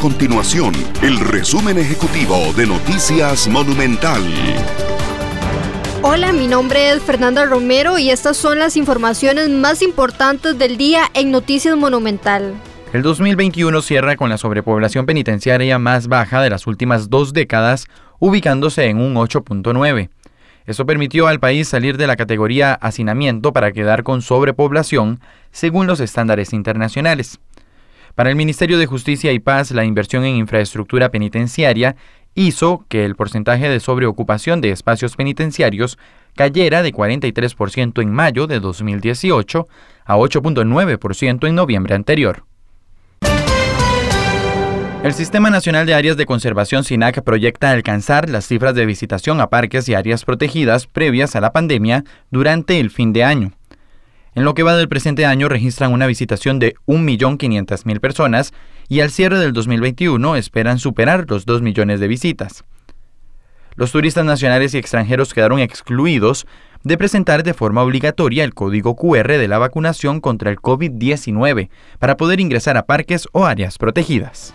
continuación el resumen ejecutivo de Noticias Monumental. Hola, mi nombre es Fernanda Romero y estas son las informaciones más importantes del día en Noticias Monumental. El 2021 cierra con la sobrepoblación penitenciaria más baja de las últimas dos décadas, ubicándose en un 8.9. Eso permitió al país salir de la categoría hacinamiento para quedar con sobrepoblación según los estándares internacionales. Para el Ministerio de Justicia y Paz, la inversión en infraestructura penitenciaria hizo que el porcentaje de sobreocupación de espacios penitenciarios cayera de 43% en mayo de 2018 a 8.9% en noviembre anterior. El Sistema Nacional de Áreas de Conservación SINAC proyecta alcanzar las cifras de visitación a parques y áreas protegidas previas a la pandemia durante el fin de año. En lo que va del presente año registran una visitación de 1.500.000 personas y al cierre del 2021 esperan superar los 2 millones de visitas. Los turistas nacionales y extranjeros quedaron excluidos de presentar de forma obligatoria el código QR de la vacunación contra el COVID-19 para poder ingresar a parques o áreas protegidas.